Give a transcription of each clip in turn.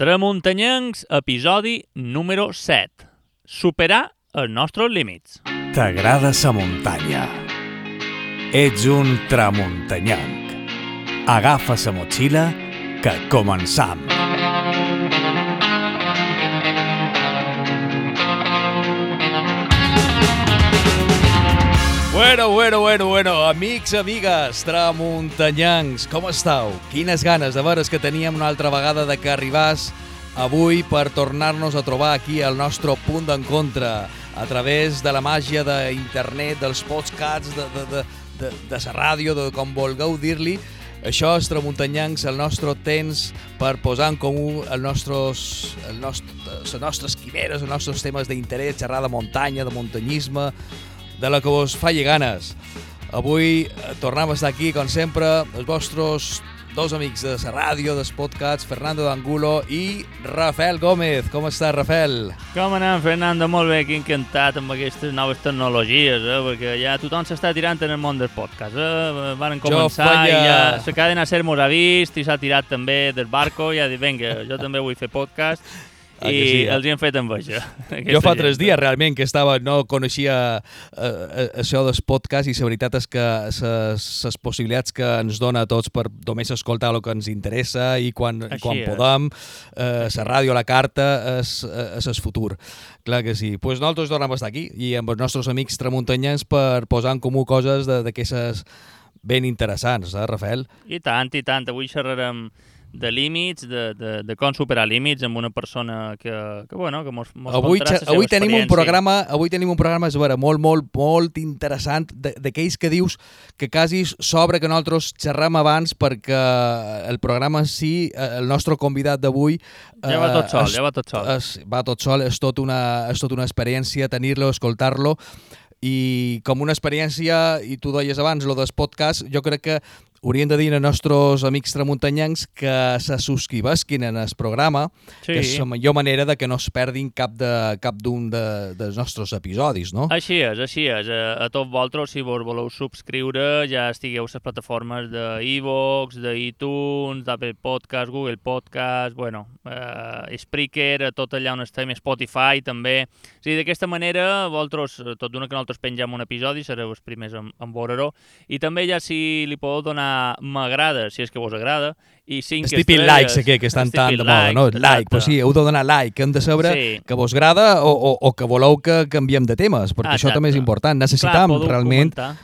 Tramuntanyencs, episodi número 7. Superar els nostres límits. T'agrada sa muntanya. Ets un tramuntanyenc. Agafa sa motxilla que començam. Bueno, bueno, bueno, bueno, amics, amigues, tramuntanyancs, com estàu? Quines ganes de veres que teníem una altra vegada de que arribàs avui per tornar-nos a trobar aquí al nostre punt d'encontre a través de la màgia d'internet, dels podcasts, de, de, de, de, de la ràdio, de com vulgueu dir-li. Això és Tramuntanyancs, el nostre temps per posar en comú els nostres, el nostre, les nostres quimeres, els nostres temes d'interès, xerrar de muntanya, de muntanyisme, de la que vos falli ganes. Avui eh, tornem a estar aquí, com sempre, els vostres dos amics de la ràdio, dels podcasts, Fernando D'Angulo i Rafael Gómez. Com està, Rafael? Com anem, Fernando? Molt bé, que encantat amb aquestes noves tecnologies, eh? perquè ja tothom s'està tirant en el món del podcast. Eh? Van començar feia... i ja la cadena Ser mos ha vist i s'ha tirat també del barco i ha dit, vinga, jo també vull fer podcast Ah, i sí, eh? els hi han fet amb això. Jo fa tres dies realment que estava, no coneixia eh, eh, això dels podcasts i la veritat és que les possibilitats que ens dona a tots per només escoltar el que ens interessa i quan, Així quan és. podem, eh, la ràdio, la carta, és, és el futur. Clar que sí. Doncs pues nosaltres tornem a estar aquí i amb els nostres amics tramuntanyans per posar en comú coses de- d'aquestes ben interessants, eh, Rafael? I tant, i tant. Avui xerrarem de límits, de, de, de com superar límits amb una persona que, que bueno, que mos, mos Avui, contarà la xe- seva avui tenim un programa, avui tenim un programa, és vera, molt, molt, molt interessant, de- d'aquells que dius que quasi s'obre que nosaltres xerrem abans perquè el programa en si, eh, el nostre convidat d'avui... Ja va tot sol, és- ja va tot sol. És, va tot sol, és tot una, és tot una experiència tenir-lo, escoltar-lo, i com una experiència, i tu deies abans, lo dels podcasts, jo crec que hauríem de dir als nostres amics tramuntanyancs que se subscrivesquin en el programa, Sí. que és la millor manera de que no es perdin cap de cap d'un de, dels nostres episodis, no? Així és, així és. A, a tots vosaltres, si vos voleu subscriure, ja estigueu a les plataformes de iVoox, de iTunes, d'Apple Podcast, Google Podcast, bueno, eh, Spreaker, a tot allà on estem, Spotify també. O sigui, d'aquesta manera, vosaltres, tot d'una que nosaltres pengem un episodi, sereu els primers en, en veure-ho. I també ja si li podeu donar m'agrada, si és que vos agrada, i cinc Els típics estrelles. likes aquí, que estan tan de moda, no? likes, Like, pues exacte. sí, heu de donar like, hem de saber Sí. que vos agrada o, o, o que voleu que canviem de temes, perquè això Exacte. també és important. Clar, Necessitam podeu realment comentar.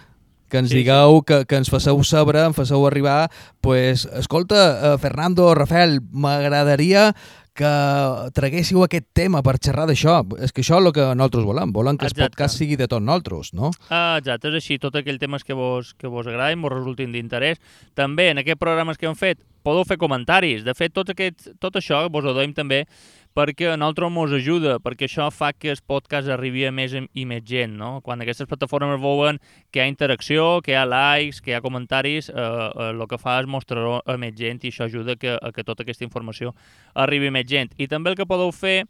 que ens Sí, sí. digueu, que, que ens faceu saber, em faceu arribar, pues, escolta, eh, Fernando, Rafael, m'agradaria que traguéssiu aquest tema per xerrar d'això. És que això és el que nosaltres volem. Volem que el Exacte. podcast sigui de tots nosaltres, no? Ah, exacte, és així, tot aquell temes que vos, que vos agradin, vos resultin d'interès. També en aquests programes que hem fet podeu fer comentaris. De fet, tot, aquest, tot això vos ho doim també perquè a nosaltres mos ajuda, perquè això fa que el podcast arribi a més i més gent, no? Quan aquestes plataformes veuen que hi ha interacció, que hi ha likes, que hi ha comentaris, eh, eh, el que fa és mostrar a més gent i això ajuda que, a que tota aquesta informació arribi a més gent. I també el que podeu fer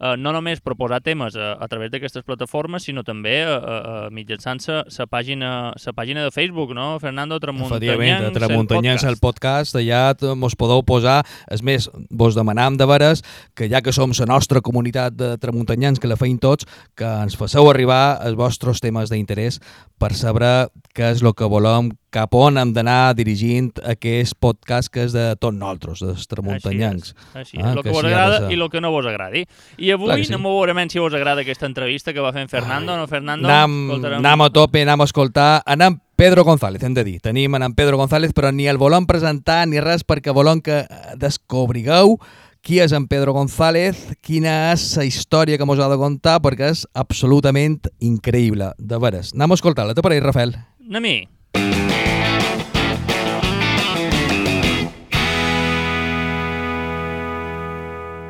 eh, no només proposar temes a, a través d'aquestes plataformes, sinó també a, a, a mitjançant sa pàgina, sa pàgina de Facebook, no? Fernando Efectivament, Tramuntanyans, de Tramuntanyans el podcast, allà mos podeu posar, és més, vos demanam de veres que ja que som la nostra comunitat de tramuntanyans, que la feim tots, que ens faceu arribar els vostres temes d'interès per saber què és el que volem, cap on hem d'anar dirigint aquest podcast que és de tots nosaltres, dels tramuntanyancs. Així Ah, és, el que que vos sí, agrada i el que no vos agradi. I avui sí. anem a veure si vos agrada aquesta entrevista que va fer en Fernando, no Fernando? Anam, Escoltarem- anam a tope, anam a escoltar, anam Pedro González, hem de dir. Tenim en Pedro González, però ni el volem presentar ni res perquè volem que eh, descobrigueu qui és en Pedro González, quina és la història que mos ha de contar, perquè és absolutament increïble, de veres. Anem a escoltar-la, te pareix, Rafael? Anem-hi.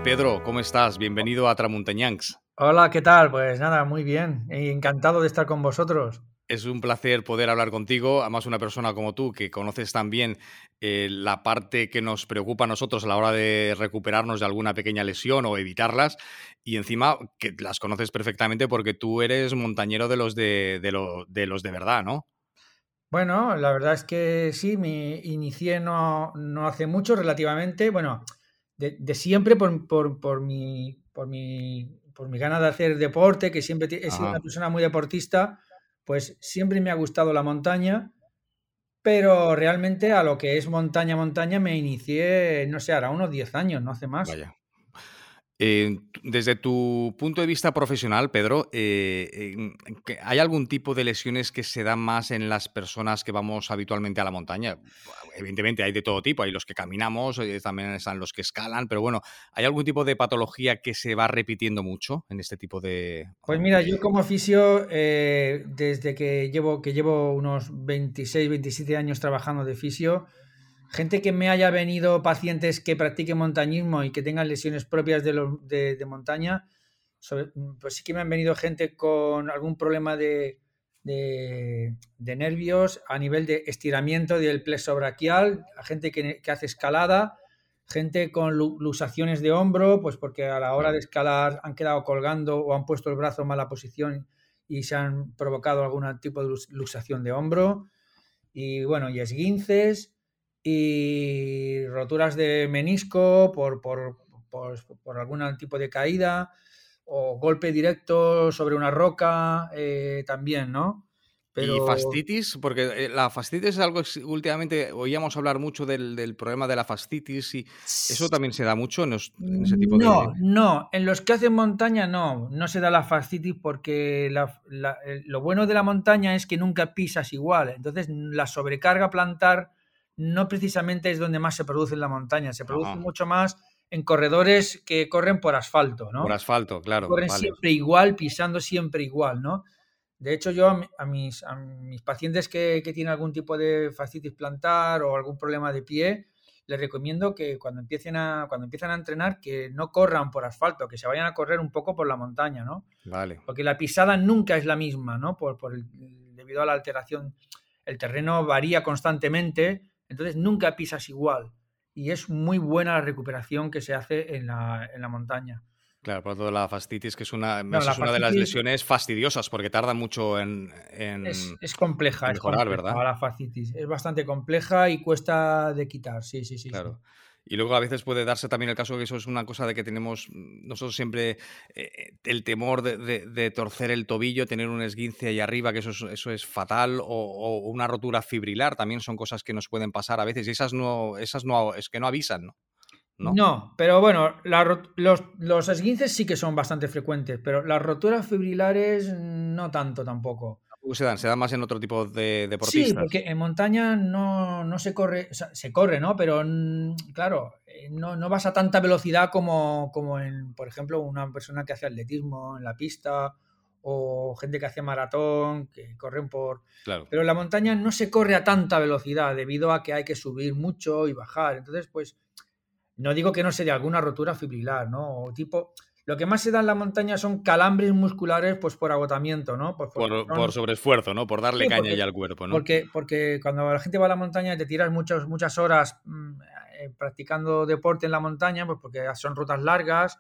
Pedro, ¿cómo estás? Bienvenido a Tramuntañanks. Hola, ¿qué tal? Pues nada, muy bien. y Encantado de estar con vosotros. Es un placer poder hablar contigo, además una persona como tú que conoces también eh, la parte que nos preocupa a nosotros a la hora de recuperarnos de alguna pequeña lesión o evitarlas y encima que las conoces perfectamente porque tú eres montañero de los de, de, lo- de los de verdad, ¿no? Bueno, la verdad es que sí, me inicié no, no hace mucho relativamente. Bueno, de, siempre por, por, por, mi, por, mi, por mi ganas de hacer deporte, que siempre he sido una persona muy deportista, pues siempre me ha gustado la montaña, pero realmente a lo que es montaña, montaña me inicié, no sé, ahora unos 10 años, no hace más. Vaya. Eh, desde tu punto de vista profesional, Pedro, eh, ¿hay algún tipo de lesiones que se dan más en las personas que vamos habitualmente a la montaña? Evidentemente hay de todo tipo, hay los que caminamos, eh, también están los que escalan, pero bueno, ¿hay algún tipo de patología que se va repitiendo mucho en este tipo de... Pues mira, yo como fisio, desde que llevo, que llevo unos 26, 27 años trabajando de fisio, gente que me haya venido, pacientes que practiquen montañismo y que tengan lesiones propias de, de, montaña, pues sí que me han venido gente con algún problema de, de, nervios a nivel de estiramiento del plexo braquial, gente que, que, hace escalada, gente con lusaciones de hombro, pues porque a la hora de escalar han quedado colgando o han puesto el brazo en mala posición y se han provocado algún tipo de lusación de hombro. Y bueno, y esguinces y roturas de menisco por, por, por, algún tipo de caída o golpe directo sobre una roca eh, también, ¿no? Pero... ¿Y fastitis? Porque eh, la fastitis es algo que últimamente oíamos hablar mucho del, problema de la fastitis y eso también se da mucho en, ese tipo de... No, no, en los que hacen montaña no, no se da la fastitis porque lo bueno de la montaña es que nunca pisas igual, entonces la sobrecarga plantar no precisamente es donde más se produce en la montaña, se produce mucho más en corredores que corren por asfalto, ¿no? Por asfalto, claro. Corren siempre igual, pisando siempre igual, ¿no? De hecho, yo a, mis, a mis, pacientes que, que, tienen algún tipo de fascitis plantar o algún problema de pie, les recomiendo que cuando empiecen a, cuando empiezan a entrenar, que no corran por asfalto, que se vayan a correr un poco por la montaña, ¿no? Vale. Porque la pisada nunca es la misma, ¿no? Por, por debido a la alteración, el terreno varía constantemente entonces nunca pisas igual. Y es muy buena la recuperación que se hace en la, en la montaña. Claro, por todo la fastitis, que es una, es una de las lesiones fastidiosas porque tarda mucho en, es, compleja, mejorar, ¿verdad? La fascitis es bastante compleja y cuesta de quitar, sí, sí, sí. Claro. Y luego a veces puede darse también el caso que eso es una cosa de que tenemos mm, nosotros siempre eh, el temor de, torcer el tobillo, tener un esguince ahí arriba, que eso es, eso es fatal, o, una rotura fibrilar, también son cosas que nos pueden pasar a veces y esas no, esas no, es que no avisan, ¿no? No, pero bueno, los, los esguinces sí que son bastante frecuentes, pero las roturas fibrilares no tanto tampoco se dan? ¿Se dan más en otro tipo de deportistas? Sí, porque en montaña no, se corre, se corre, ¿no? Pero claro, eh, no, vas a tanta velocidad como, como en, por ejemplo, una persona que hace atletismo en la pista o gente que hace maratón, que corren por... Claro. Pero en la montaña no se corre a tanta velocidad debido a que hay que subir mucho y bajar. Entonces, pues, no digo que no se dé alguna rotura fibrilar, ¿no? O tipo, lo que más se da en la montaña son calambres musculares pues por agotamiento, ¿no? por, por, sobreesfuerzo, ¿no? Por darle caña ya al cuerpo, ¿no? Porque, porque cuando la gente va a la montaña y te tiras muchas, muchas horas mm, eh, practicando deporte en la montaña, pues porque son rutas largas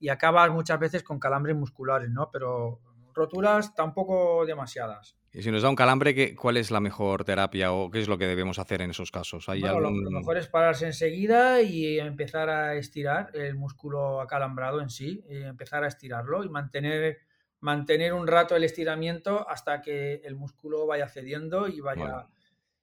y acabas muchas veces con calambres musculares, ¿no? Pero roturas tampoco demasiadas. Y si nos da un calambre, ¿cuál es la mejor terapia o qué es lo que debemos hacer en esos casos? ¿Hay lo, mejor es pararse enseguida y empezar a estirar el músculo acalambrado en sí, y empezar a estirarlo y mantener, mantener un rato el estiramiento hasta que el músculo vaya cediendo y vaya,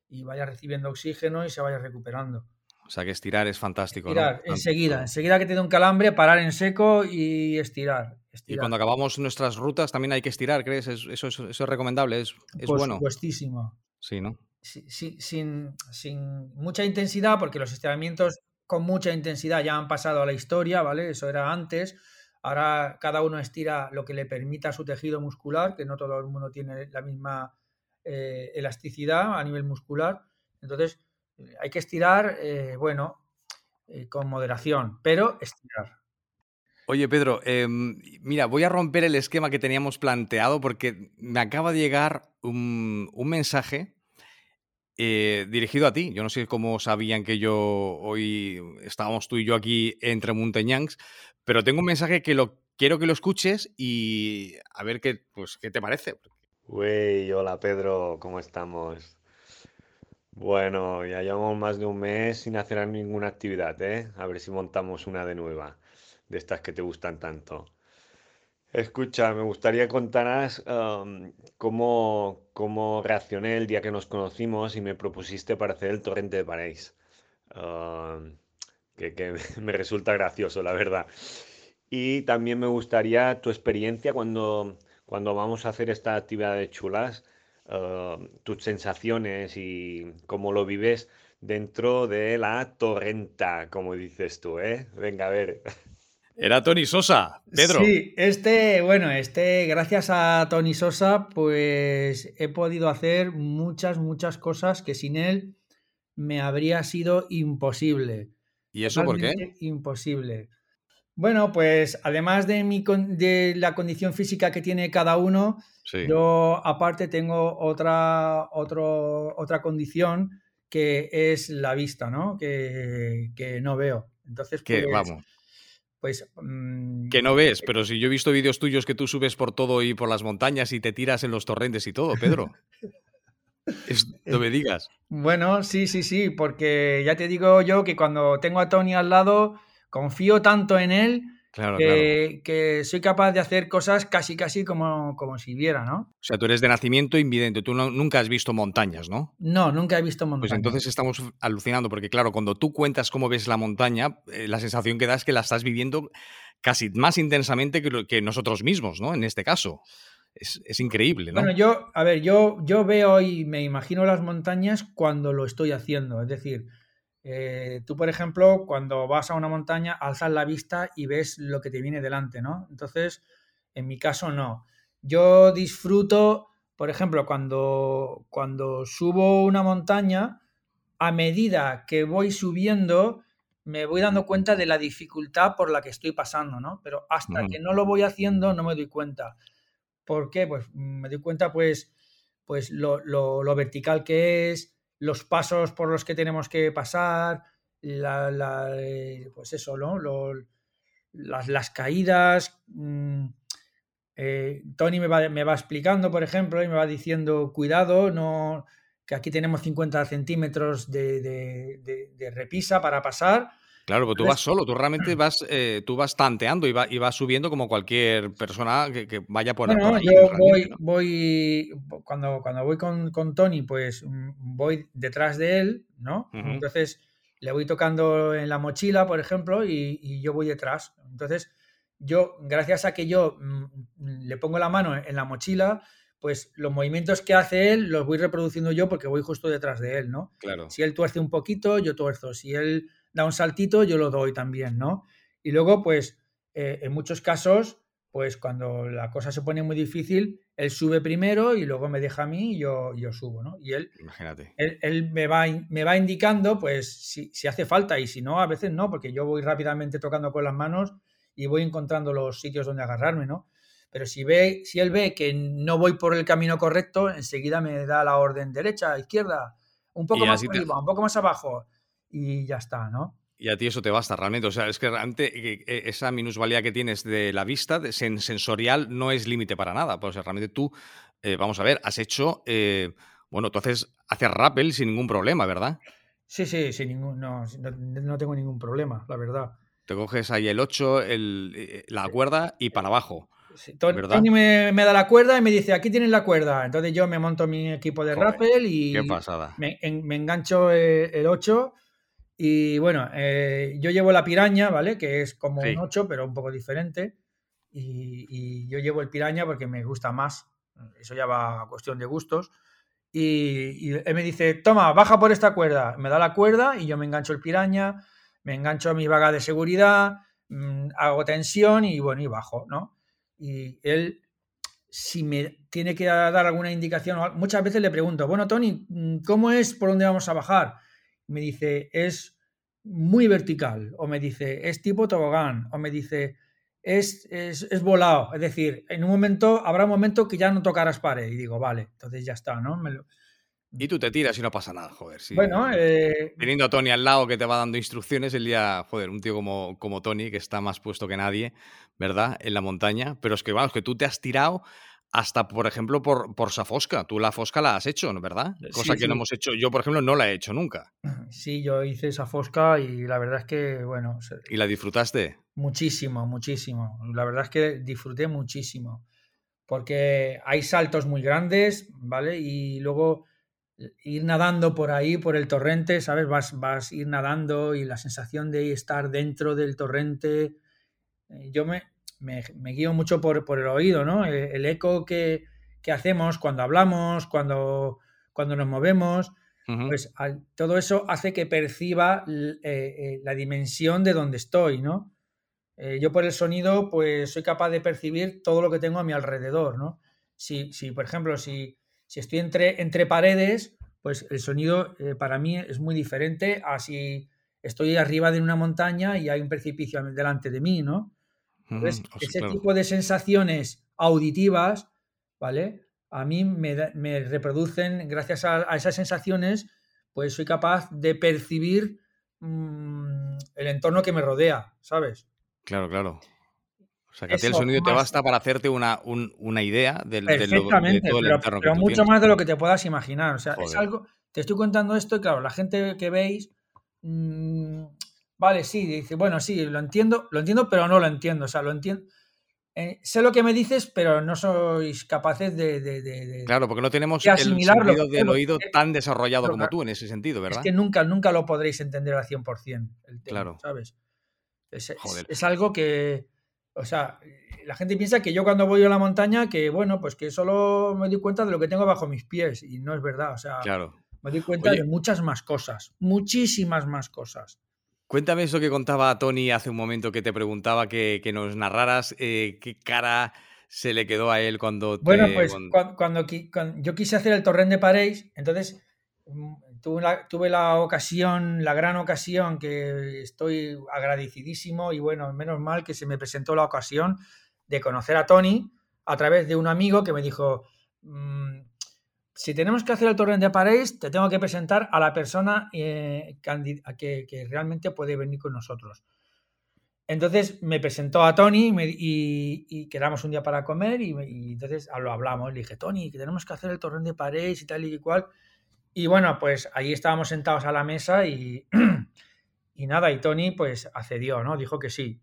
y vaya recibiendo oxígeno y se vaya recuperando. O sea que estirar es fantástico. Estirar, enseguida. Enseguida que te dé un calambre, parar en seco y estirar, Y cuando acabamos nuestras rutas también hay que estirar, ¿crees? Eso, es recomendable, es, es Por bueno. supuestísimo. Sí, ¿no? sin, sin mucha intensidad, porque los estiramientos con mucha intensidad ya han pasado a la historia, ¿vale? Eso era antes. Ahora cada uno estira lo que le permita a su tejido muscular, que no todo el mundo tiene la misma eh, elasticidad a nivel muscular. Entonces, hay que estirar, eh, bueno, eh, con moderación, pero estirar. Oye, Pedro, em, mira, voy a romper el esquema que teníamos planteado porque me acaba de llegar un, mensaje eh, dirigido a ti. Yo no sé cómo sabían que yo hoy estábamos tú y yo aquí entre Montañangs, pero tengo un mensaje que lo quiero que lo escuches y a ver qué, pues, qué te parece. Hola Pedro, ¿cómo estamos? Bueno, ya llevamos más de un mes sin hacer ninguna actividad, ¿eh? A ver si montamos una de nueva, de estas que te gustan tanto. Escucha, me gustaría contarás am, cómo, cómo reaccioné el día que nos conocimos y me propusiste para hacer el torrente de París. Am, que, que me resulta gracioso, la verdad. Y también me gustaría tu experiencia cuando, cuando vamos a hacer esta actividad de chulas, am, tus sensaciones y cómo lo vives dentro de la torrenta, como dices tú, ¿eh? Venga, a ver. Era Tony Sosa, Pedro. Sí, este, bueno, este, gracias a Tony Sosa, pues he podido hacer muchas, muchas cosas que sin él me habría sido imposible. ¿Y eso por qué? Imposible. Bueno, pues además de, mi, con- de la condición física que tiene cada uno, Sí. yo aparte tengo otra, otro- otra condición que es la vista, ¿no? Que, que no veo. Entonces, Que, pues, vamos, pues mm, que no ves, pero si yo he visto vídeos tuyos que tú subes por todo y por las montañas y te tiras en los torrentes y todo, Pedro. Es- no me digas. Bueno, sí, sí, sí, porque ya te digo yo que cuando tengo a Tony al lado, confío tanto en él Claro, claro. que, soy capaz de hacer cosas casi, casi como, como si viera, ¿no? O sea, tú eres de nacimiento invidente, tú no- nunca has visto montañas, ¿no? No, nunca he visto Pues montaña. entonces estamos alucinando, porque claro, cuando tú cuentas cómo ves la montaña, eh, la sensación que da es que la estás viviendo casi más intensamente que nosotros mismos, ¿no? En este caso. Es, es increíble, ¿no? Bueno, yo, a ver, yo, yo veo y me imagino las montañas cuando lo estoy haciendo. Es decir, eh, tú, por ejemplo, cuando vas a una montaña, alzas la vista y ves lo que te viene delante, ¿no? Entonces, en mi caso, no. Yo disfruto, por ejemplo, cuando, cuando subo una montaña, a medida que voy subiendo, me voy dando cuenta de la dificultad por la que estoy pasando, ¿no? Pero hasta que no lo voy haciendo, no me doy cuenta. ¿Por qué? Pues me doy cuenta, pues, pues lo, lo- lo vertical que es, los pasos por los que tenemos que pasar, la, la, eh, pues eso, ¿no? Las, las caídas. mm, eh, Tony me va, me va explicando, por ejemplo, y me va diciendo, cuidado, no, que aquí tenemos 50 centímetros de- de- de repisa para pasar. Claro, pero tú Entonces- vas solo, tú realmente vas, eh, tú vas tanteando y, va- y vas subiendo como cualquier persona que, que vaya por, Bueno, por allí, yo voy, ¿no? voy cuando, cuando voy con, con Tony, pues mm, voy detrás de él, ¿no? Entonces le voy tocando en la mochila, por ejemplo, y, y yo voy detrás. Entonces, yo, gracias a que yo mm, le pongo la mano en la mochila, pues los movimientos que hace él los voy reproduciendo yo porque voy justo detrás de él, ¿no? Claro. Si él tuerce un poquito, yo tuerzo. Si él da un saltito, yo lo doy también, ¿no? Y luego, pues, eh, en muchos casos, pues cuando la cosa se pone muy difícil, él sube primero y luego me deja a mí y yo, yo subo, ¿no? Y él, Imagínate. él, él me, va, me va indicando, pues, si, si hace falta y si no, a veces no, porque yo voy rápidamente tocando con las manos y voy encontrando los sitios donde agarrarme, ¿no? Pero si, ve, si él ve que no voy por el camino correcto, enseguida me da la orden derecha, izquierda, un poco más te- arriba, un poco más abajo y ya está, ¿no? Y a ti eso te basta realmente. O sea, es que realmente eh, eh, esa minusvalía que tienes de la vista de sen- sensorial no es límite para nada. Pues, o sea, realmente tú, eh, vamos a ver, has hecho, eh, bueno, tú haces, haces rappel sin ningún problema, ¿verdad? Sí, sí, sin ningún, no, no, no tengo ningún problema, la verdad. Te coges ahí el 8, el, la cuerda y para abajo. Sí. Tony me, me da la cuerda y me dice, aquí tienes la cuerda. Entonces yo me monto mi equipo de Joder, rappel y Qué pasada. me, en- me engancho el 8 y bueno, eh, yo llevo la piraña, ¿vale? Que es como Sí. un 8, pero un poco diferente. Y, y yo llevo el piraña porque me gusta más. Eso ya va a cuestión de gustos. Y, y él me dice, toma, baja por esta cuerda. Me da la cuerda y yo me engancho el piraña, me engancho a mi vaga de seguridad, mm, hago tensión y bueno, y bajo, ¿no? Y él, si me tiene que dar alguna indicación, muchas veces le pregunto, bueno, Tony, mm, ¿cómo es por dónde vamos a bajar? Me dice, es muy vertical, o me dice, es tipo tobogán, o me dice, es, es, es volado. Es decir, en un momento, habrá un momento que ya no tocarás pared. Y digo, vale, entonces ya está, ¿no? Me lo- Y tú te tiras y no pasa nada, joder. sí. Bueno, eh, Teniendo a Tony al lado que te va dando instrucciones, el día, joder, un tío como, como Tony, que está más puesto que nadie, ¿verdad? En la montaña. Pero es que, vamos, que tú te has tirado hasta, por ejemplo, por, por Safosca. Tú la Fosca la has hecho, ¿verdad? Cosa Sí, que no hemos hecho. Yo, por ejemplo, no la he hecho nunca. Sí, yo hice esa fosca y la verdad es que, bueno, ¿Y la disfrutaste? muchísimo, muchísimo. La verdad es que disfruté muchísimo. Porque hay saltos muy grandes, ¿vale? Y luego ir nadando por ahí, por el torrente, ¿sabes? Vas, vas a ir nadando y la sensación de estar dentro del torrente. eh, Yo me, me, me guío mucho por, por el oído, ¿no? El, el eco que, que hacemos cuando hablamos, cuando, cuando nos movemos. Pues al- todo eso hace que perciba l- eh, eh, la dimensión de donde estoy, ¿no? Eh, yo por el sonido, pues soy capaz de percibir todo lo que tengo a mi alrededor, ¿no? Si, si por ejemplo, si, si estoy entre, entre paredes, pues el sonido para mí es muy diferente a si estoy arriba de una montaña y hay un precipicio delante de mí, ¿no? Ujú, Entonces, o sea, ese claro. tipo de sensaciones auditivas, ¿vale? A mí me, reproducen, gracias a, a esas sensaciones, pues soy capaz de percibir mm, el entorno que me rodea, ¿sabes? Claro, claro. O sea, que a ti el Eso, sonido te basta para hacerte una, un- una idea del, de, lo- de Perfectamente, todo el pero, entorno pero que tú mucho tienes. más de lo que te puedas imaginar. O sea, es algo. Te estoy contando esto y claro, la gente que veis. mm, vale, sí, dice, bueno, sí, lo entiendo, lo entiendo, pero no lo entiendo. O sea, lo entiendo. eh, sé lo que me dices, pero no sois capaces de. de- de- de- Claro, porque no tenemos el sentido del oído es- tan desarrollado claro, como tú en ese sentido, es ¿verdad? que nunca, nunca lo podréis entender al 100% el tema, Claro. ¿sabes? Es, es- es algo que. O sea, la gente piensa que yo cuando voy a la montaña, que bueno, pues que solo me doy cuenta de lo que tengo bajo mis pies. Y no es verdad. O sea, Claro. me doy cuenta Oye. de muchas más cosas, muchísimas más cosas. Cuéntame eso que contaba Tony hace un momento que te preguntaba que, que nos narraras eh, qué cara se le quedó a él cuando te... Bueno, pues cuando- yo quise hacer el torrent de París, entonces mm, tuve la, tuve la ocasión, la gran ocasión, que estoy agradecidísimo y bueno, menos mal que se me presentó la ocasión de conocer a Tony a través de un amigo que me dijo, mm, si tenemos que hacer el torrent de París, te tengo que presentar a la persona eh, que, realmente puede venir con nosotros. Entonces me presentó a Tony y, y quedamos un día para comer y, entonces lo hablamos. Le dije, Tony, que tenemos que hacer el torrent de París y tal y cual. Y bueno, pues ahí estábamos sentados a la mesa y, y nada, y Tony pues accedió, ¿no? Dijo que sí.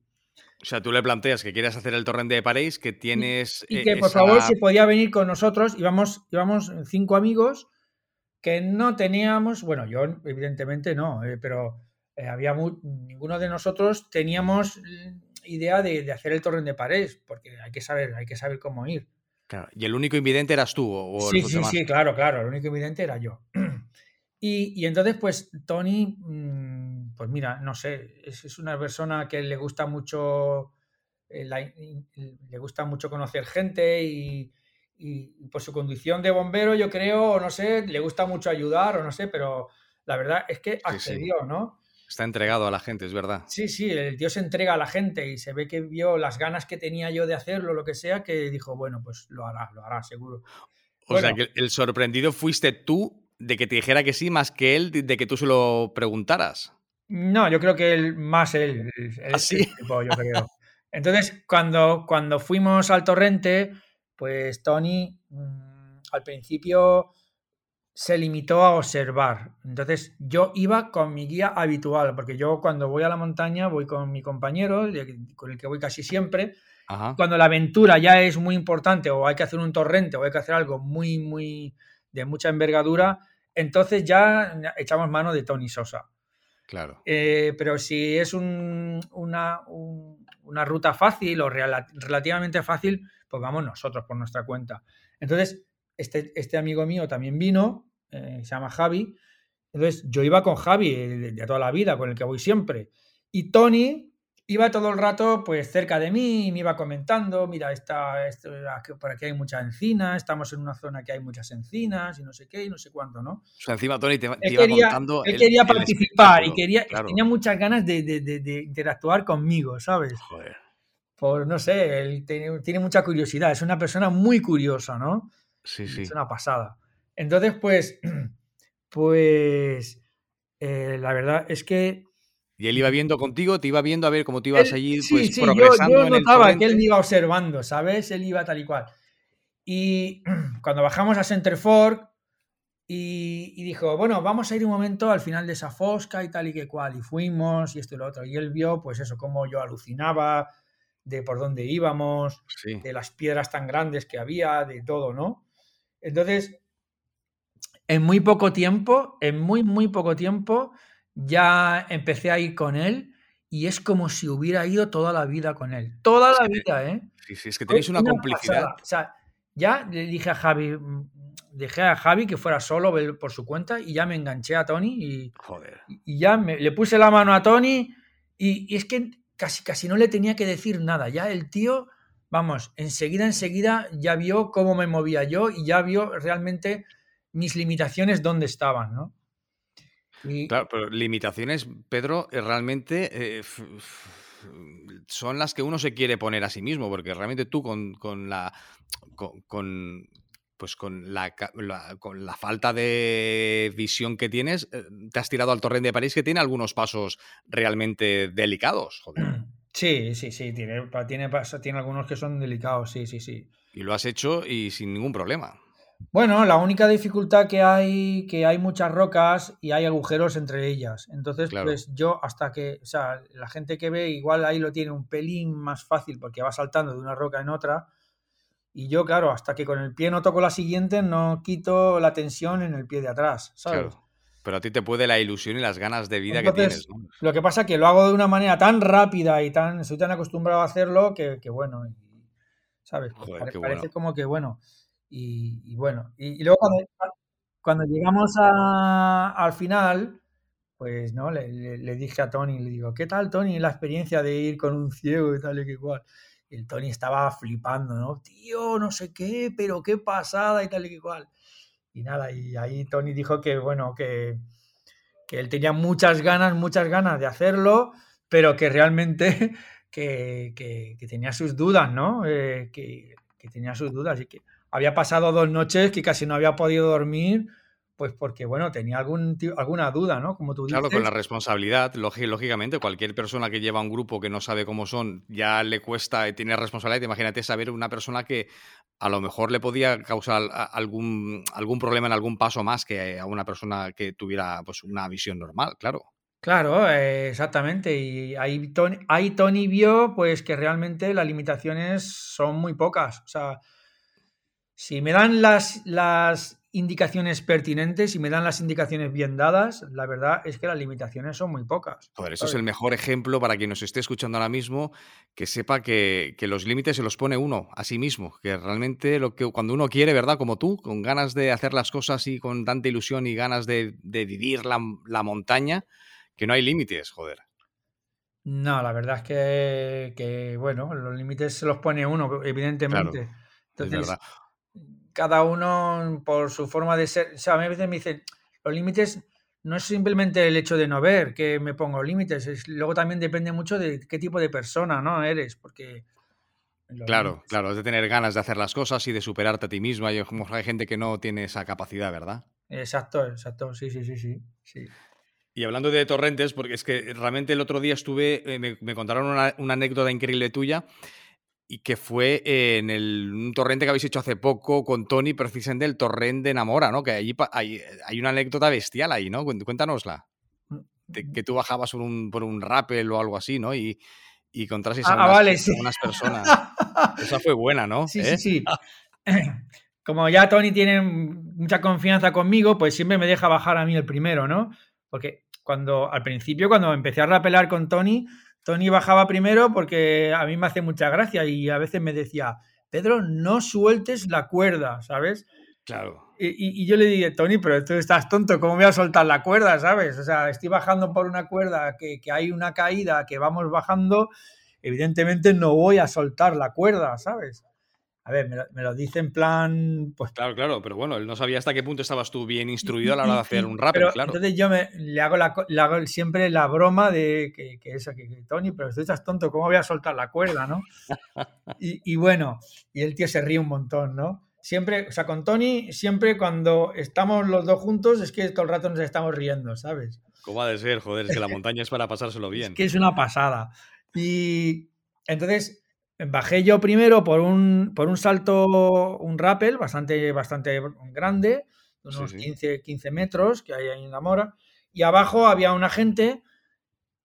O sea, tú le planteas que quieres hacer el torrent de París, que tienes... Y eh, que por favor si podía venir con nosotros. Íbamos, íbamos cinco amigos que no teníamos, bueno, yo evidentemente no, eh, pero eh, había ninguno de nosotros teníamos mm, idea de, de hacer el torrent de París, porque hay que saber, hay que saber cómo ir. Claro, Y el único invidente eras tú o, Sí, sí, demás? sí, claro, claro. El único evidente era yo. Y, y entonces, pues, Tony, mm, pues mira, no sé, es, es una persona que le gusta mucho, eh, la- y- y le gusta mucho conocer gente y, y- por su condición de bombero, yo creo, o no sé, le gusta mucho ayudar, o no sé, pero la verdad es que sí. accedió, ¿no? Está entregado a la gente, es verdad. Sí, sí, el tío se entrega a la gente y se ve que vio las ganas que tenía yo de hacerlo, lo que sea, que dijo, bueno, pues lo hará, lo hará, seguro. O sea, que el sorprendido fuiste tú de que te dijera que sí, más que él de que tú se lo preguntaras. No, yo creo que él, más él, él- ¿Ah, tipo, yo creo. Entonces, cuando, cuando fuimos al torrente, pues Tony mm, al principio se limitó a observar. Entonces, yo iba con mi guía habitual, porque yo cuando voy a la montaña voy con mi compañero, con el que voy casi siempre. Ajá. Cuando la aventura ya es muy importante, o hay que hacer un torrente, o hay que hacer algo muy, muy de mucha envergadura, entonces ya echamos mano de Tony Sosa. Claro. Eh, pero si es un- una, un- una ruta fácil o rela- relativamente fácil, pues vamos nosotros por nuestra cuenta. Entonces, este, este amigo mío también vino, eh, se llama Javi. Entonces, yo iba con Javi eh, de, de toda la vida, con el que voy siempre. Y Tony iba todo el rato pues cerca de mí y me iba comentando, mira, está, esto- aquí- por aquí hay muchas encinas, estamos en una zona que hay muchas encinas y no sé qué y no sé cuánto, ¿no? O sea, encima Tony te, te Él iba quería, contando. él el- quería participar y quería, claro. tenía muchas ganas de, de- de- de interactuar conmigo, ¿sabes? Joder. Por, no sé, él tiene, tiene mucha curiosidad, es una persona muy curiosa, ¿no? Sí, sí. Es una pasada. Entonces, pues, pues, eh, la verdad es que... Y él iba viendo contigo, te iba viendo a ver cómo te ibas él- allí sí, pues, sí, yo- progresando yo, en el notaba que él me iba observando, ¿sabes? Él iba tal y cual. Y cuando bajamos a Centerfork, y, y, dijo, bueno, vamos a ir un momento al final de esa fosca y tal y que cual. Y fuimos y esto y lo otro. Y él vio, pues eso, cómo yo alucinaba de por dónde íbamos, Sí. de las piedras tan grandes que había, de todo, ¿no? Entonces, en muy poco tiempo, en muy, muy poco tiempo, ya empecé a ir con él y es como si hubiera ido toda la vida con él. Toda Es la te- vida, ¿eh? Sí, sí, es que tenéis una complicidad. pasada. O sea, ya le dije a Javi, mm, dejé a Javi que fuera solo por su cuenta y ya me enganché a Tony y, Joder. y ya me- le puse la mano a Tony y, y es que casi, casi no le tenía que decir nada. Ya el tío, vamos, enseguida, enseguida ya vio cómo me movía yo y ya vio realmente mis limitaciones dónde estaban, ¿no? Y, Claro, pero limitaciones, Pedro, eh, realmente eh, f- son las que uno se quiere poner a sí mismo, porque realmente tú con, con la con, con, pues con la, con la falta de visión que tienes, eh, te has tirado al torrente de París que tiene algunos pasos realmente delicados, joder. Sí, sí, sí, tiene, tiene, tiene algunos que son delicados, sí, sí, sí. Y lo has hecho y sin ningún problema. Bueno, la única dificultad que hay, que hay muchas rocas y hay agujeros entre ellas. Entonces, Claro. pues yo hasta que, o sea, la gente que ve igual ahí lo tiene un pelín más fácil porque va saltando de una roca en otra. Y yo, claro, hasta que con el pie no toco la siguiente, no quito la tensión en el pie de atrás, ¿sabes? Claro. Pero a ti te puede la ilusión y las ganas de vida Entonces, que tienes, ¿no? Lo que pasa es que lo hago de una manera tan rápida y tan, estoy tan acostumbrado a hacerlo que, que bueno, ¿sabes? Joder, pare- parece bueno. como que bueno. Y, bueno, y, luego cuando, llegamos al final, pues no, le, dije a Tony, le digo, ¿qué tal Tony la experiencia de ir con un ciego y tal y que igual? Y el Tony estaba flipando, ¿no? Tío, no sé qué, pero qué pasada y tal y que igual. Y nada, y ahí Tony dijo que, bueno, que, que él tenía muchas ganas, muchas ganas de hacerlo, pero que realmente que, que- que tenía sus dudas, ¿no? Eh, que, que tenía sus dudas y que había pasado dos noches que casi no había podido dormir, pues porque, bueno, tenía algún, alguna duda, ¿no? Como tú dices. Claro, con la responsabilidad, lógi- lógicamente, cualquier persona que lleva un grupo que no sabe cómo son, ya le cuesta y tiene responsabilidad. Imagínate saber una persona que a lo mejor le podía causar algún, algún problema en algún paso más que a una persona que tuviera pues, una visión normal, claro. Claro, eh, exactamente. Y ahí Tony, ahí Tony vio pues que realmente las limitaciones son muy pocas. O sea, si me dan las, las indicaciones pertinentes, si me dan las indicaciones bien dadas, la verdad es que las limitaciones son muy pocas. Joder, eso es el mejor ejemplo para quien nos esté escuchando ahora mismo, que sepa que, que los límites se los pone uno a sí mismo, que realmente lo que cuando uno quiere, ¿verdad? Como tú, con ganas de hacer las cosas y con tanta ilusión y ganas de, de vivir la, la montaña, que no hay límites, joder. No, la verdad es que, que, bueno, los límites se los pone uno, evidentemente. Es Entonces, verdad. Cada uno por su forma de ser. O sea, a mí a veces me dicen, los límites no es simplemente el hecho de no ver que me pongo límites, es, luego también depende mucho de qué tipo de persona no eres, porque. Claro, límites- claro, es de tener ganas de hacer las cosas y de superarte a ti mismo. Hay, hay gente que no tiene esa capacidad, ¿verdad? Exacto, exacto, sí, sí, sí, sí. sí. Y hablando de torrentes, porque es que realmente el otro día estuve, eh, me, me contaron una, una anécdota increíble tuya y que fue eh, en el, un torrente que habéis hecho hace poco con Tony, precisamente el torrente de Namora, ¿no? Que allí hay, hay una anécdota bestial ahí, ¿no? Cuént- Cuéntanosla. De- que tú bajabas por un, por un rappel o algo así, ¿no? Y, y encontrases a Ah, unas, vale, a sí. unas personas. Esa fue buena, ¿no? Sí, ¿Eh? sí, sí. Como ya Tony tiene mucha confianza conmigo, pues siempre me deja bajar a mí el primero, ¿no? Porque cuando al principio, cuando empecé a rapelar con Tony, Tony bajaba primero porque a mí me hace mucha gracia y a veces me decía, Pedro, no sueltes la cuerda, ¿sabes? Claro. Y, yo le dije, Tony, pero tú estás tonto, ¿cómo voy a soltar la cuerda, ¿sabes? O sea, estoy bajando por una cuerda que, que hay una caída, que vamos bajando, evidentemente no voy a soltar la cuerda, ¿sabes? A ver, me lo, me lo dice en plan, pues... Claro, claro, pero bueno, él no sabía hasta qué punto estabas tú bien instruido a la hora de hacer un pero claro. Entonces yo me, le, hago la le hago siempre la broma de que, que eso, que, que, Tony, pero tú estás tonto, ¿cómo voy a soltar la cuerda, no? Y, y bueno, y el tío se ríe un montón, ¿no? Siempre, o sea, con Tony, siempre cuando estamos los dos juntos es que todo el rato nos estamos riendo, ¿sabes? ¿Cómo ha de ser? Joder, es que la montaña es para pasárselo bien. Es que es una pasada. Y entonces, bajé yo primero por un, por un salto, un rappel bastante, bastante grande, unos 15, 15 metros que hay ahí en la mora, y abajo había una gente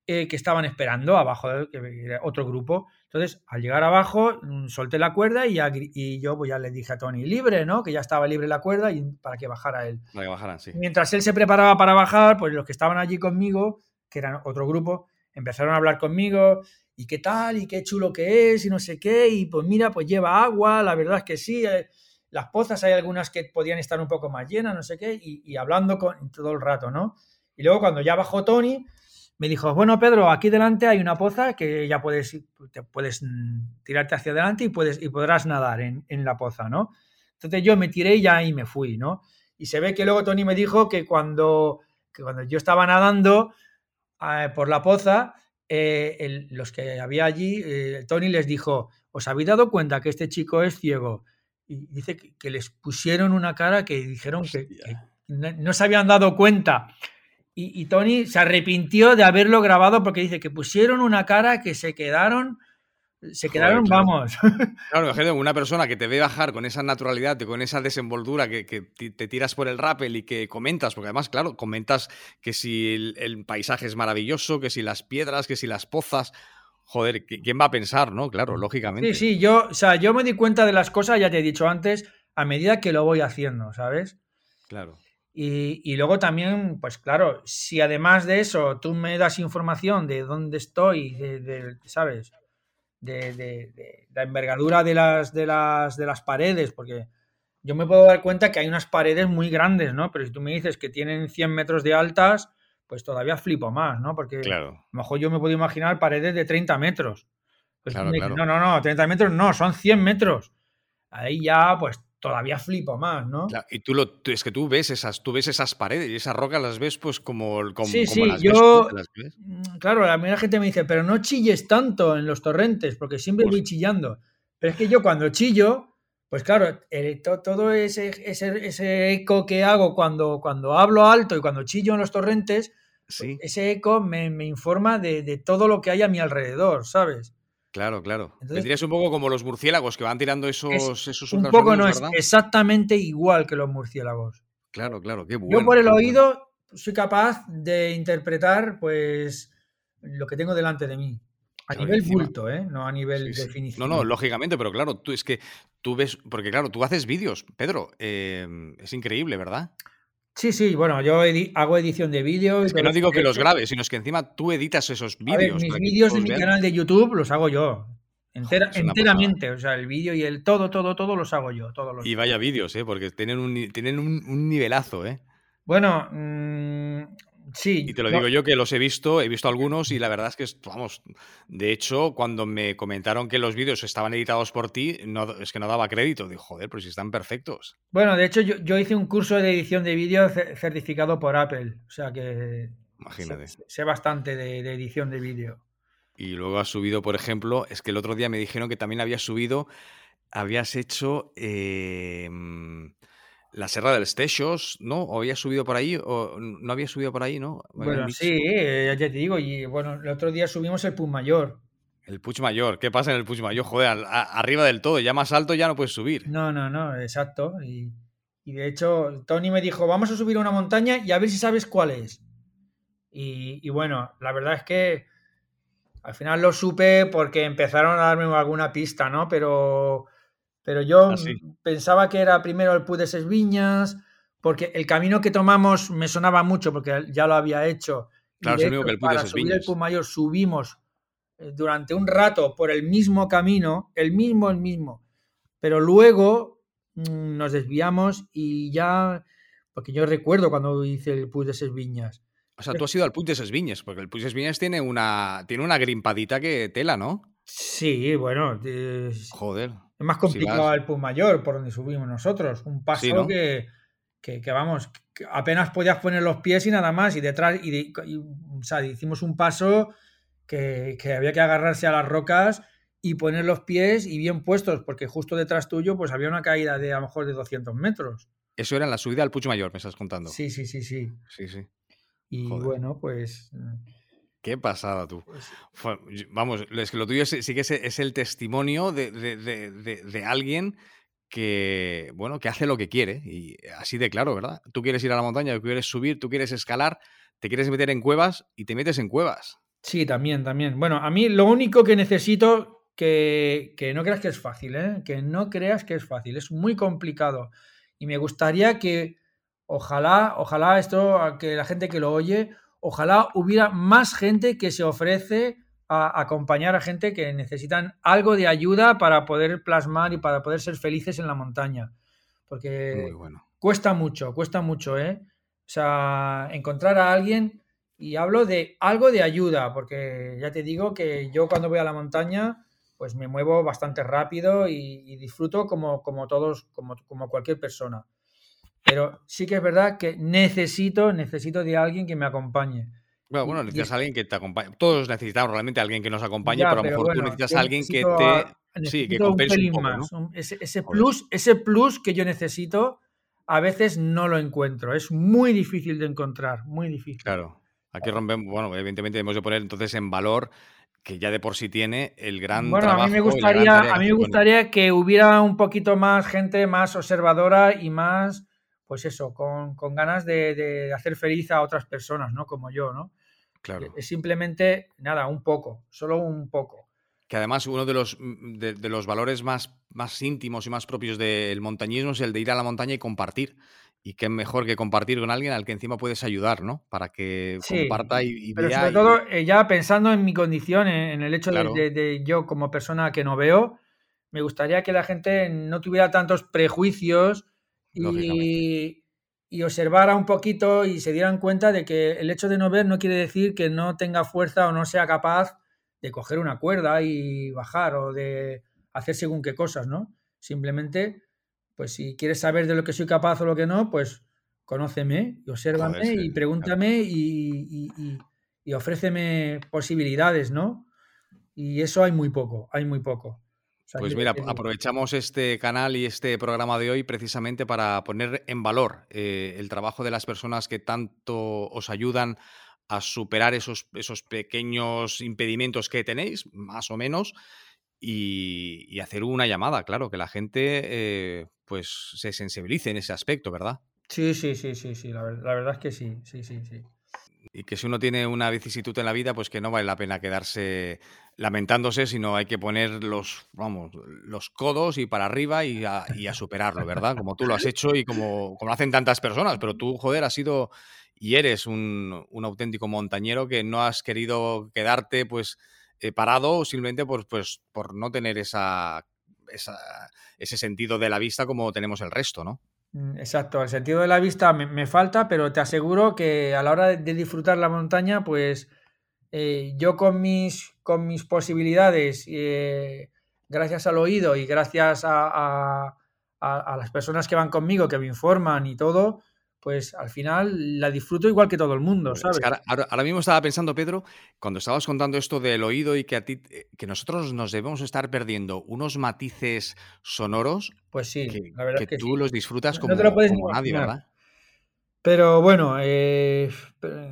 eh, que estaban esperando, abajo, que otro grupo. Entonces, al llegar abajo, mm, solté la cuerda y, y yo pues ya le dije a Tony, libre, ¿no? Que ya estaba libre la cuerda y para que bajara él. Para que bajaran, sí. Mientras él se preparaba para bajar, pues los que estaban allí conmigo, que eran otro grupo, empezaron a hablar conmigo y qué tal, y qué chulo que es, y no sé qué, y pues mira, pues lleva agua, la verdad es que sí, eh, las pozas hay algunas que podían estar un poco más llenas, no sé qué, y, hablando con, todo el rato, ¿no? Y luego cuando ya bajó Tony, me dijo, bueno, Pedro, aquí delante hay una poza que ya puedes, te puedes mm, tirarte hacia adelante y, puedes, y podrás nadar en, la poza, ¿no? Entonces yo me tiré ya ahí me fui, ¿no? Y se ve que luego Tony me dijo que cuando, que cuando yo estaba nadando eh, por la poza, eh, los que había allí, eh, Tony les dijo, ¿os habéis dado cuenta que este chico es ciego? Y dice que, les pusieron una cara que dijeron que, no, se habían dado cuenta. Y, Tony se arrepintió de haberlo grabado porque dice que pusieron una cara que se quedaron se quedaron, vamos. Claro, imagínate, una persona que te ve bajar con esa naturalidad, con esa desenvoltura, que, te tiras por el rappel y que comentas, porque además, claro, comentas que si el, paisaje es maravilloso, que si las piedras, que si las pozas. Joder, ¿quién va a pensar, no? Claro, lógicamente. Sí, sí, yo, o sea, yo me di cuenta de las cosas, ya te he dicho antes, a medida que lo voy haciendo, ¿sabes? Claro. Y, luego también, pues claro, si además de eso tú me das información de dónde estoy, de ¿sabes? De, la envergadura de las, de, las, de las paredes, porque yo me puedo dar cuenta que hay unas paredes muy grandes, ¿no? Pero si tú me dices que tienen 100 metros de altas, pues todavía flipo más, ¿no? Porque claro. a lo mejor yo me puedo imaginar paredes de 30 metros. Pues no, no, no, 30 metros no, son 100 metros. Ahí ya, pues todavía flipo más, ¿no? y tú, lo, es que tú ves esas, tú ves esas paredes y esas rocas las ves pues como, como, sí, sí, yo, mm, Claro, la primera gente me dice, pero no chilles tanto en los torrentes, porque siempre voy chillando. Pero es que yo cuando chillo, pues claro, todo ese, ese, eco que hago cuando, cuando hablo alto y cuando chillo en los torrentes, pues ese eco me, informa de, de, todo lo que hay a mi alrededor, ¿sabes? Claro, claro. Tendrías un poco como los murciélagos que van tirando esos, esos Un poco no es exactamente igual que los murciélagos. Claro, claro, qué bueno. Yo por el oído soy capaz de interpretar pues lo que tengo delante de mí. A nivel bulto, ¿eh? No a nivel definición. No, no, lógicamente, pero claro, tú es que tú ves, porque claro, tú haces vídeos, Pedro, eh, es increíble, ¿verdad? Sí, sí, bueno, yo hago edición de vídeos. Es que no digo que los grabes, sino es que encima tú editas esos vídeos. Mis vídeos de mi canal de YouTube los hago yo. enteramente, o sea, el vídeo y el todo, todo, todo los hago yo. Todos los y vaya vídeos, ¿eh? Porque tienen un, tienen un, nivelazo, ¿eh? Bueno, mmm, Sí. Y te lo digo yo que los he visto, he visto algunos y la verdad es que, vamos, de hecho, cuando me comentaron que los vídeos estaban editados por ti, no, es que no daba crédito. Digo, joder, pero si están perfectos. Bueno, de hecho, yo, hice un curso de edición de vídeo certificado por Apple. O sea que. Imagínate. Sé, bastante de, edición de vídeo. Y luego has subido, por ejemplo, es que el otro día me dijeron que también habías subido, habías hecho. Eh, la Serra del Stechos, ¿no? ¿O había subido por ahí? ¿O no había subido por ahí, no? Bueno, sí, eh, ya te digo. Y bueno, el otro día subimos el Puig Mayor. El Puig Mayor, ¿qué pasa en el Puig Mayor? Joder, arriba del todo, ya más alto ya no puedes subir. No, no, no, exacto. Y, de hecho, Tony me dijo, vamos a subir una montaña y a ver si sabes cuál es. Y, y bueno, la verdad es que al final lo supe porque empezaron a darme alguna pista, ¿no? Pero pero yo ah, pensaba que era primero el Puig de Viñas, porque el camino que tomamos me sonaba mucho, porque ya lo había hecho. Claro, hecho, que el Puig para subir el Puig Mayor subimos eh, durante un rato por el mismo camino, el mismo, el mismo. Pero luego mm, nos desviamos y ya, porque yo recuerdo cuando hice el Puig de Viñas. O sea, tú has ido al Puig de Viñas, porque el Puig de Viñas tiene una, tiene una grimpadita que tela, ¿no? Sí, bueno. Joder. Es más complicado el Pum Mayor, por donde subimos nosotros. Un paso que, que, vamos, apenas podías poner los pies y nada más. Y detrás, y, o sea, hicimos un paso que, había que agarrarse a las rocas y poner los pies y bien puestos, porque justo detrás tuyo pues había una caída de a lo mejor de 200 metros. Eso era en la subida al Puig Mayor, me estás contando. Sí, sí, sí, sí. Sí, sí. Y bueno, pues Qué pasada tú. Pues vamos, es que lo tuyo sí que es, el testimonio de, alguien que, bueno, que hace lo que quiere. Y así de claro, ¿verdad? Tú quieres ir a la montaña, tú quieres subir, tú quieres escalar, te quieres meter en cuevas y te metes en cuevas. Sí, también, también. Bueno, a mí lo único que necesito que, que no creas que es fácil, ¿eh? Que no creas que es fácil. Es muy complicado. Y me gustaría que, ojalá, ojalá esto, que la gente que lo oye, ojalá hubiera más gente que se ofrece a acompañar a gente que necesitan algo de ayuda para poder plasmar y para poder ser felices en la montaña. Porque cuesta mucho, cuesta mucho, ¿eh? O sea, encontrar a alguien, y hablo de algo de ayuda, porque ya te digo que yo cuando voy a la montaña, pues me muevo bastante rápido y, disfruto como, como todos, como, como cualquier persona. Pero sí que es verdad que necesito, necesito de alguien que me acompañe. Bueno, bueno necesitas a alguien que te acompañe. Todos necesitamos realmente a alguien que nos acompañe, pero a lo mejor tú necesitas a alguien que te. sí, que compense un, poco, más. ese, plus, ese plus que yo necesito, a veces no lo encuentro. Es muy difícil de encontrar, muy difícil. Claro. Aquí rompemos, bueno, evidentemente debemos de poner entonces en valor que ya de por sí tiene el gran bueno, a mí me gustaría, a mí me gustaría que hubiera un poquito más gente más observadora y más pues eso, con, ganas de, hacer feliz a otras personas, ¿no? Como yo, ¿no? Claro. Es simplemente, nada, un poco, solo un poco. Que además uno de los, mm, de, los valores más, más íntimos y más propios del montañismo es el de ir a la montaña y compartir. Y qué mejor que compartir con alguien al que encima puedes ayudar, ¿no? Para que comparta y, Pero sobre todo, eh, ya pensando en mi condición, en, el hecho de, de, yo como persona que no veo, me gustaría que la gente no tuviera tantos prejuicios y, y observara un poquito y se dieran cuenta de que el hecho de no ver no quiere decir que no tenga fuerza o no sea capaz de coger una cuerda y bajar o de hacer según qué cosas, ¿no? Simplemente, pues si quieres saber de lo que soy capaz o lo que no, pues conóceme y obsérvame y pregúntame y, y, y, ofréceme posibilidades, ¿no? Y eso hay muy poco, hay muy poco pues mira, aprovechamos este canal y este programa de hoy precisamente para poner en valor eh, el trabajo de las personas que tanto os ayudan a superar esos, esos pequeños impedimentos que tenéis, más o menos, y, hacer una llamada, claro, que la gente eh, pues se sensibilice en ese aspecto, ¿verdad? Sí, sí, sí, sí, sí, la, la verdad es que sí, sí, sí, sí y que si uno tiene una vicisitud en la vida, pues que no vale la pena quedarse lamentándose, sino hay que poner los, vamos, los codos y para arriba y a, superarlo, ¿verdad? Como tú lo has hecho y como, como hacen tantas personas, pero tú, joder, has sido y eres un, auténtico montañero que no has querido quedarte pues eh, parado simplemente por, pues, por no tener esa, ese sentido de la vista como tenemos el resto, ¿no? Mm, exacto, el sentido de la vista me, falta, pero te aseguro que a la hora de, disfrutar la montaña, pues eh, yo con mis, con mis posibilidades, eh, gracias al oído y gracias a, las personas que van conmigo, que me informan y todo, pues al final la disfruto igual que todo el mundo, ¿sabes? ahora, mismo estaba pensando, Pedro, cuando estabas contando esto del oído y que a ti, eh, que nosotros nos debemos estar perdiendo unos matices sonoros. Pues sí, que, la verdad que, tú los disfrutas como, nadie, ¿verdad? Pero bueno, eh,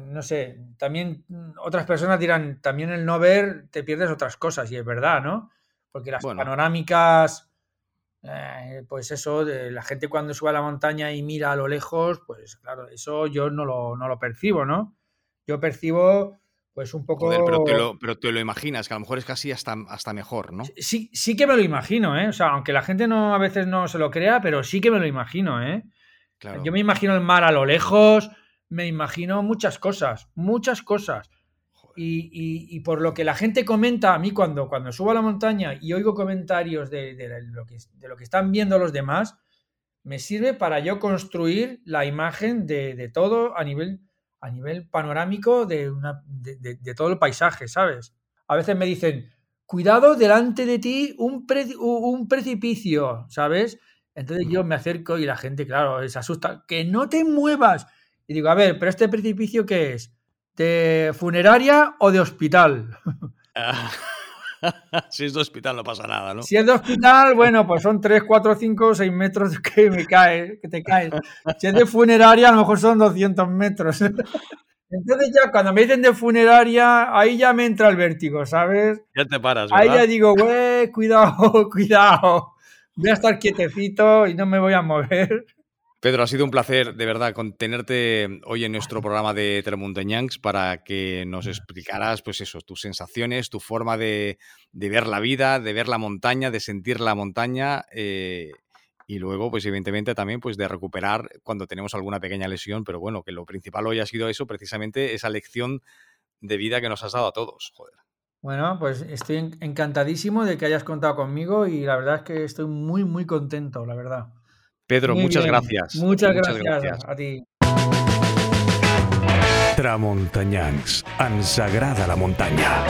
no sé, también otras personas dirán, también el no ver te pierdes otras cosas, y es verdad, ¿no? Porque las panorámicas eh, pues eso, de la gente cuando sube a la montaña y mira a lo lejos, pues claro, eso yo no lo, no lo percibo, ¿no? Yo percibo pues un poco... pero, te lo, pero te lo imaginas, que a lo mejor es casi hasta, hasta mejor, ¿no? Sí, sí que me lo imagino, ¿eh? O sea, aunque la gente no a veces no se lo crea, pero sí que me lo imagino, ¿eh? Yo me imagino el mar a lo lejos, me imagino muchas cosas, muchas cosas. Y, por lo que la gente comenta a mí cuando, cuando subo a la montaña y oigo comentarios de, lo que, de lo que están viendo los demás, me sirve para yo construir la imagen de, todo a nivel, a nivel panorámico de, una, de, todo el paisaje, ¿sabes? A veces me dicen, cuidado delante de ti un, un precipicio, ¿sabes? Entonces yo me acerco y la gente, claro, se asusta, que no te muevas. Y digo, a ver, pero este precipicio qué es? ¿De funeraria o de hospital? si es de hospital no pasa nada, ¿no? Si es de hospital, bueno, pues son 3, 4, 5, 6 metros que me cae, que te caes. Si es de funeraria, a lo mejor son 200 metros. Entonces ya cuando me dicen de funeraria, ahí ya me entra el vértigo, ¿sabes? Ya te paras, Ahí ¿verdad? ya digo, güey, cuidado, cuidado. Voy a estar quietecito y no me voy a mover. Pedro, ha sido un placer de verdad tenerte hoy en nuestro programa de Telemontañanks para que nos explicaras, pues eso, tus sensaciones, tu forma de, de ver la vida, de ver la montaña, de sentir la montaña eh, y luego, pues evidentemente también, pues de recuperar cuando tenemos alguna pequeña lesión, pero bueno, que lo principal hoy ha sido eso, precisamente esa lección de vida que nos has dado a todos, joder. Bueno, pues estoy en- encantadísimo de que hayas contado conmigo y la verdad es que estoy muy, muy contento, la verdad. Pedro, Muy muchas bien. gracias. Muchas, gracias, a ti. Tramuntanyans. Ens agrada la muntanya.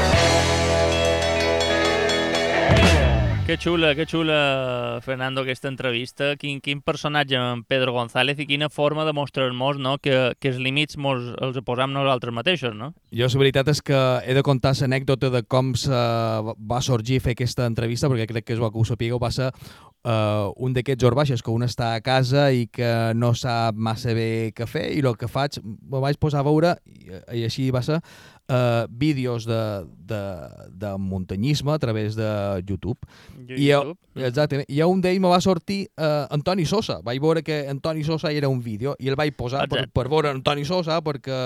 Que xula, que xula, Fernando, aquesta entrevista. Quin, quin personatge en Pedro González i quina forma de mostrar-nos no? que, que els límits mos, els posam nosaltres mateixos, no? Jo la veritat és que he de contar l'anècdota de com se va sorgir fer aquesta entrevista, perquè crec que és bo que ho sapigueu, va ser uh, un d'aquests orbaixes que un està a casa i que no sap massa bé què fer i el que faig, me vaig posar a veure i, i així va ser uh, vídeos de, de, de muntanyisme a través de YouTube. I jo, exactament. I un d'ells me va sortir uh, Antoni Sosa. Vaig veure que Antoni Sosa era un vídeo i el vaig posar per, Exacte. per veure Antoni Sosa perquè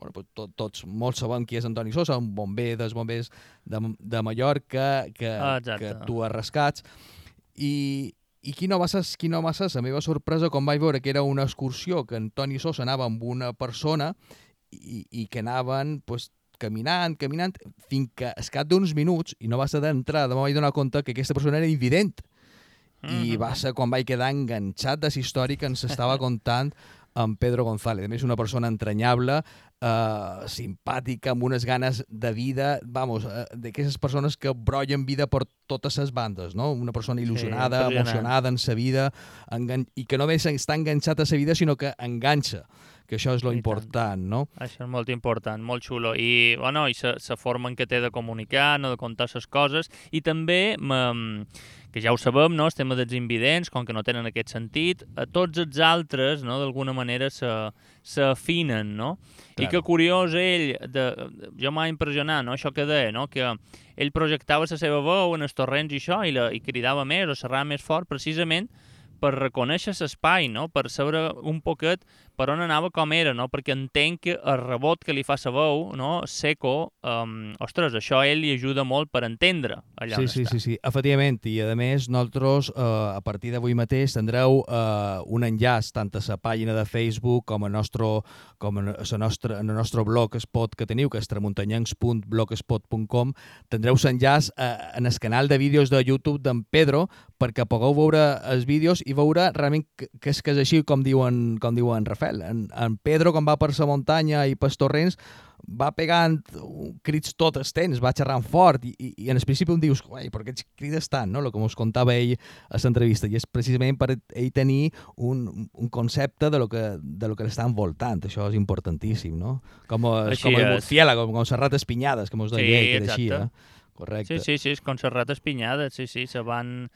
bueno, pues, tot, tots molts sabem qui és Antoni Sosa, un bomber dels bombers de, de Mallorca que, Ah, que exacte. actua a rescats. I, i quina va ser, quina va ser la meva sorpresa quan vaig veure que era una excursió que Antoni Sosa anava amb una persona i, i que anaven pues, caminant, caminant, fins que al cap d'uns minuts, i no va ser d'entrada, me vaig donar compte que aquesta persona era invident. I va ser quan vaig quedar enganxat de història que ens estava contant en Pedro González. A més, una persona entranyable, eh, simpàtica, amb unes ganes de vida, vamos, eh, d'aquestes persones que brollen vida per totes les bandes, no? Una persona il·lusionada, impressionant. emocionada en sa vida, engan i que no només està enganxat a sa vida, sinó que enganxa, que això és lo I tant. important, no? Això és molt important, molt xulo. I, bueno, i la, forma en què té de comunicar, no de contar les coses, i també, que ja ho sabem, no? el tema dels invidents, com que no tenen aquest sentit, a tots els altres, no? d'alguna manera, se- s'afinen, no? I Claro. que curiós ell, de, jo m'ha impressionat, no? això que deia, no? que ell projectava la seva veu en els torrents i això, i, la, i cridava més o xerrava més fort, precisament per reconèixer l'espai, no? per saber un poquet per on anava com era, no? perquè entenc que el rebot que li fa sa veu, no? seco, um, ostres, això a ell li ajuda molt per entendre allà Sí, on sí, està. sí, sí, efectivament, i a més nosaltres eh, a partir d'avui mateix tindreu eh, un enllaç tant a la pàgina de Facebook com a nostre, com a la nostra, en el nostre blog spot que teniu, que és tramuntanyancs.blogspot.com tindreu l'enllaç eh, en el canal de vídeos de YouTube d'en Pedro perquè pugueu veure els vídeos i veure realment que, que és que és així com diuen, com diuen Rafael. En, en Pedro, quan va per la muntanya i pels torrents, va pegant crits tot el temps, va xerrant fort i, i, i en el principi em dius, uai, per què crides tant, no? El que ens contava ell a l'entrevista i és precisament per ell tenir un, un concepte de lo que, de lo que l'està envoltant, això és importantíssim, no? Com, és, Així com el és. murciélago, com, com les rates pinyades, que mos deia Sí, ell, que era així, eh? Correcte. Sí, sí, sí, és com les rates pinyades, sí, sí, se van,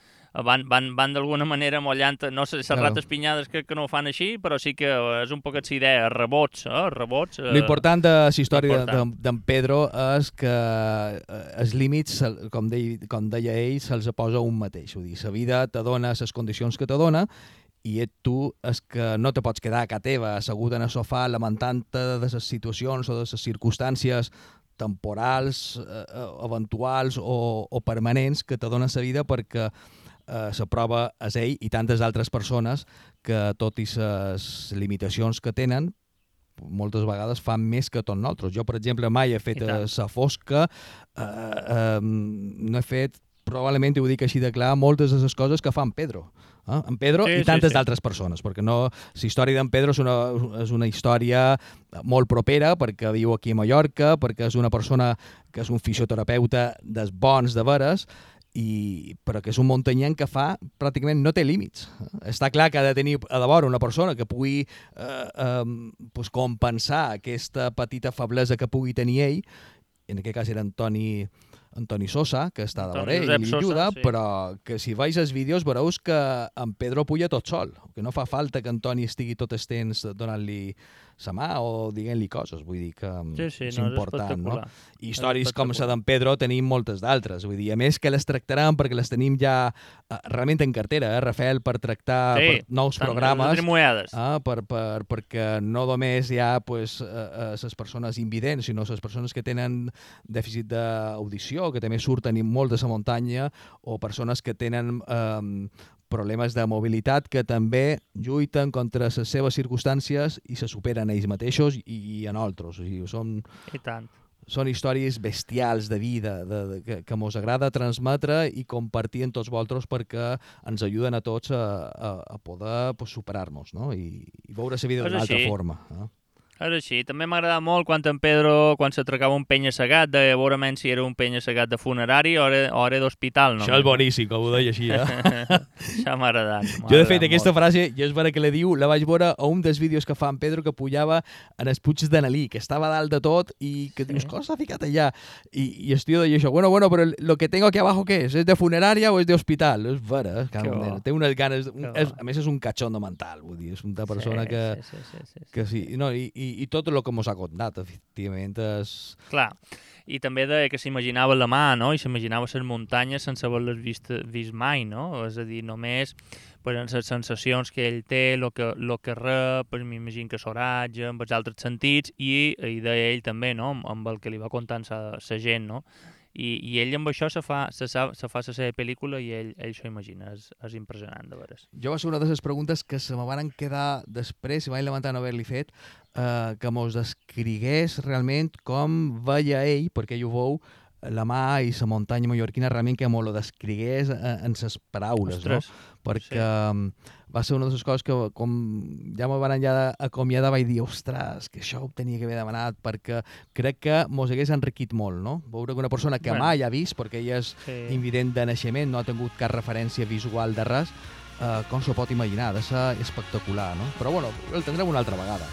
van, van, van d'alguna manera mollant, no sé, les rates pinyades crec que no ho fan així, però sí que és un poquet idea, rebots, eh, rebots. Eh, L'important de la història d'en Pedro és que eh, els límits, com deia, com deia ell, se'ls posa un mateix. Vull dir, la vida te dona les condicions que te dona i et tu és que no te pots quedar a casa teva assegut en el sofà lamentant-te de les situacions o de les circumstàncies temporals, eh, eh, eventuals o, o permanents que te dona la vida perquè eh, la prova és ell i tantes altres persones que, tot i les limitacions que tenen, moltes vegades fan més que tots nosaltres. Jo, per exemple, mai he fet a sa fosca, eh, eh, no he fet, probablement ho dic així de clar, moltes de les coses que fa en Pedro. Eh? En Pedro Sí, i sí, tantes sí. d'altres persones, perquè no, la història d'en Pedro és una, és una història molt propera, perquè viu aquí a Mallorca, perquè és una persona que és un fisioterapeuta dels bons de veres, i, però que és un muntanyenc que fa, pràcticament no té límits. Està clar que ha de tenir a de vora una persona que pugui eh, eh, pues compensar aquesta petita feblesa que pugui tenir ell, en aquest cas era Antoni, Antoni Sosa, que està de Antoni vora ell Josep i ajuda, sí. però que si veus els vídeos veuràs que en Pedro puja tot sol, que no fa falta que Antoni estigui tot el temps donant-li sa mà o diguent-li coses, vull dir que mm, Sí, sí, és no, és important, no? espectacular. I històries com la d'en Pedro tenim moltes d'altres, vull dir, a més que les tractarem perquè les tenim ja eh, realment en cartera, eh, Rafael, per tractar Sí, per nous Tant, programes, trimoiades. ah, per, per, perquè no només hi ha pues, eh, eh, les persones invidents, sinó les persones que tenen dèficit d'audició, que també surten molt de la muntanya, o persones que tenen eh, problemes de mobilitat que també lluiten contra les seves circumstàncies i se superen ells mateixos i, i en altres. O sigui, són, I tant. són històries bestials de vida de, de, que, que mos agrada transmetre i compartir amb tots vosaltres perquè ens ajuden a tots a, a, a poder pues, superar-nos no? I, i veure la vida d'una altra forma. Eh? És així. També m'agrada molt quan en Pedro, quan s'atracava un penya-segat, de veure menys si era un penya-segat de funerari o era, o era d'hospital. No? Això és boníssim, que ho deia així. Eh? Això m'ha agradat. jo, de fet, aquesta molt. frase, jo és vera que la diu, la vaig veure a un dels vídeos que fa en Pedro que pujava en els Puig de Nalí, que estava dalt de tot i que dius, Sí. cosa s'ha ficat allà? I, i el tio deia això, bueno, bueno, però lo que tengo aquí abajo, ¿qué es? ¿Es de funeraria o es de hospital? És vera, eh? Bo. Té unes ganes... Un, és, a més, és un catxondo mental, vull dir, és una persona sí, que... Sí, sí, sí, sí, sí. que sí, no, i, i, i tot el que mos ha contat, efectivament, és... Clar. I també deia que s'imaginava la mà, no? I s'imaginava les muntanyes sense haver-les vist, vist mai, no? És a dir, només en les sensacions que ell té, el que, lo que rep, pues, m'imagino que s'oratge, amb els altres sentits, i, i deia ell també, no? Amb, el que li va contant sa gent, no? I, I ell amb això se fa, se, sa- se fa la seva pel·lícula i ell, ell s'ho imagina. És, és impressionant, de veres. Jo va ser una de les preguntes que se me van quedar després, i vaig lamentar no haver-li fet, eh, que mos descrigués realment com veia ell, perquè ell ho veu, la mà i la muntanya mallorquina, realment que mos lo descrigués eh, en ses paraules, Ostres, no? Perquè sí. va ser una de les coses que, com ja me van ja acomiadar, vaig dir, ostres, que això ho tenia que haver demanat, perquè crec que mos hagués enriquit molt, no? Veure que una persona que Bueno. mai ha vist, perquè ella és sí. invident de naixement, no ha tingut cap referència visual de res, eh, com s'ho pot imaginar, ha de ser espectacular, no? Però bueno, el tindrem una altra vegada.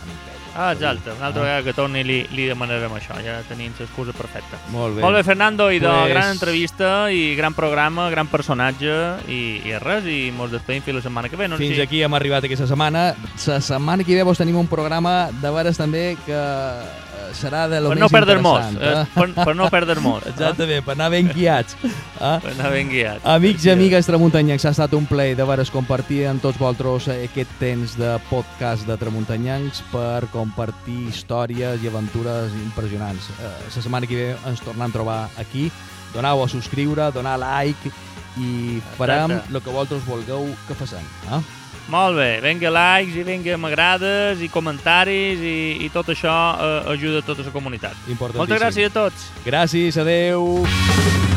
Ah, exacte. Una altra Ah. vegada que torni li, li demanarem això. Ja tenim l'excusa perfecta. Molt bé. Molt bé, Fernando, i de Pues- gran entrevista i gran programa, gran personatge i, i res, i mos despedim fins la setmana que ve, no? Fins sí? aquí hem arribat aquesta setmana. La setmana que ve vos tenim un programa de veres també que serà de lo Per més no perdre mos, interessant. eh? per, per no perdre mos. eh? Exactament, per anar ben guiats. Eh? Per anar ben guiat. Amics i amigues tramuntanyencs, ha estat un plaer de veres compartir amb tots vosaltres aquest temps de podcast de tramuntanyencs per compartir històries i aventures impressionants. Eh, la setmana que ve ens tornem a trobar aquí. Donau a subscriure, donar like i farem el que vosaltres vulgueu que facem. Eh? Molt bé, vinga likes i vinga m'agrades i comentaris i, i tot això eh, ajuda a tota la comunitat. Moltes gràcies a tots. Gràcies, adeu.